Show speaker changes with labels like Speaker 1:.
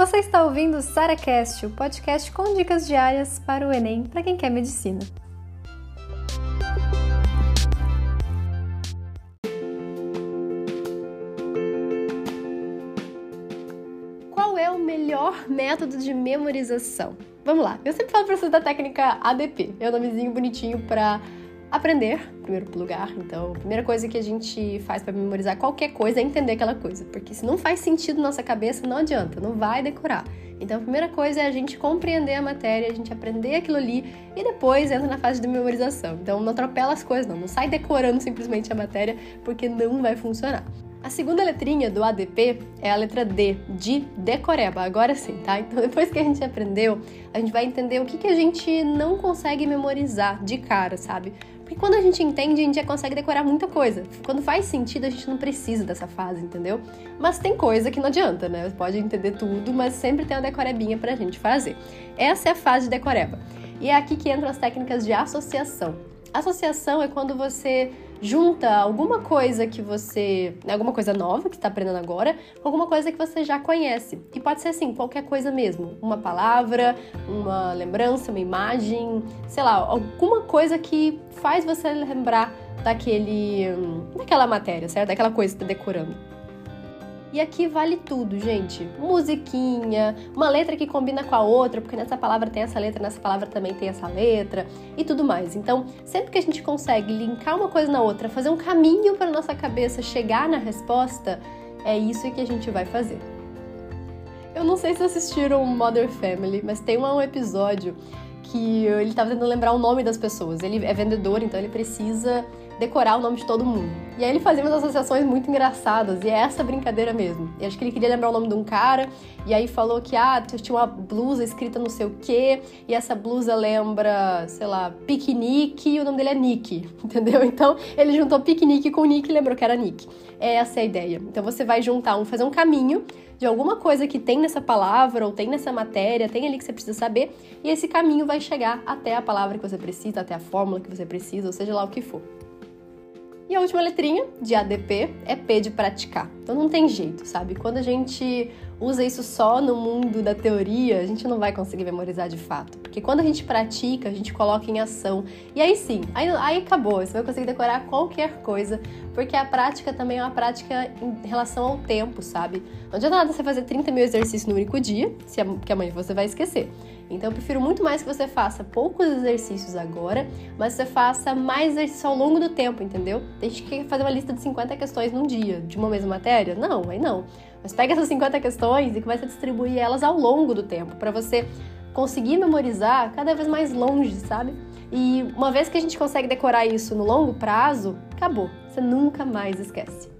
Speaker 1: Você está ouvindo o SaraCast, o podcast com dicas diárias para o Enem para quem quer medicina. Qual é o melhor método de memorização? Vamos lá, eu sempre falo para vocês da técnica ADP, é o um nomezinho bonitinho para aprender, primeiro lugar. Então, a primeira coisa que a gente faz para memorizar qualquer coisa é entender aquela coisa, porque se não faz sentido na nossa cabeça, não adianta, não vai decorar. Então, a primeira coisa é a gente compreender a matéria, a gente aprender aquilo ali e depois entra na fase de memorização. Então, não atropela as coisas, não, não sai decorando simplesmente a matéria, porque não vai funcionar. A segunda letrinha do ADP é a letra D, de decoreba, agora sim, tá? Então depois que a gente aprendeu, a gente vai entender o que, que a gente não consegue memorizar de cara, sabe? Porque quando a gente entende, a gente já consegue decorar muita coisa. Quando faz sentido, a gente não precisa dessa fase, entendeu? Mas tem coisa que não adianta, né? Você pode entender tudo, mas sempre tem uma decorebinha pra gente fazer. Essa é a fase de decoreba. E é aqui que entram as técnicas de associação. Associação é quando você junta alguma coisa que você. alguma coisa nova que está aprendendo agora, alguma coisa que você já conhece. E pode ser assim, qualquer coisa mesmo. Uma palavra, uma lembrança, uma imagem, sei lá, alguma coisa que faz você lembrar daquele. daquela matéria, certo? Daquela coisa que está decorando. E aqui vale tudo, gente. Musiquinha, uma letra que combina com a outra, porque nessa palavra tem essa letra, nessa palavra também tem essa letra e tudo mais. Então, sempre que a gente consegue linkar uma coisa na outra, fazer um caminho para nossa cabeça chegar na resposta, é isso que a gente vai fazer. Eu não sei se assistiram Mother Family, mas tem um episódio que ele estava tentando lembrar o nome das pessoas. Ele é vendedor, então ele precisa decorar o nome de todo mundo. E aí ele fazia umas associações muito engraçadas, e é essa brincadeira mesmo. E acho que ele queria lembrar o nome de um cara, e aí falou que, ah, tinha uma blusa escrita não sei o quê, e essa blusa lembra, sei lá, piquenique, e o nome dele é Nick, entendeu? Então ele juntou piquenique com Nick e lembrou que era Nick. Essa é a ideia. Então você vai juntar um, fazer um caminho de alguma coisa que tem nessa palavra ou tem nessa matéria, tem ali que você precisa saber, e esse caminho vai chegar até a palavra que você precisa, até a fórmula que você precisa, ou seja lá o que for. E a última letrinha de ADP é P de praticar. Então não tem jeito, sabe? Quando a gente usa isso só no mundo da teoria, a gente não vai conseguir memorizar de fato. Porque quando a gente pratica, a gente coloca em ação. E aí sim, aí, aí acabou. Você vai conseguir decorar qualquer coisa, porque a prática também é uma prática em relação ao tempo, sabe? Não adianta nada você fazer 30 mil exercícios no único dia, se que amanhã você vai esquecer. Então eu prefiro muito mais que você faça poucos exercícios agora, mas você faça mais exercício ao longo do tempo, entendeu? Tem gente que quer fazer uma lista de 50 questões num dia, de uma mesma matéria? Não, aí não. Mas pega essas 50 questões e começa a distribuir elas ao longo do tempo, para você conseguir memorizar cada vez mais longe, sabe? E uma vez que a gente consegue decorar isso no longo prazo, acabou. Você nunca mais esquece.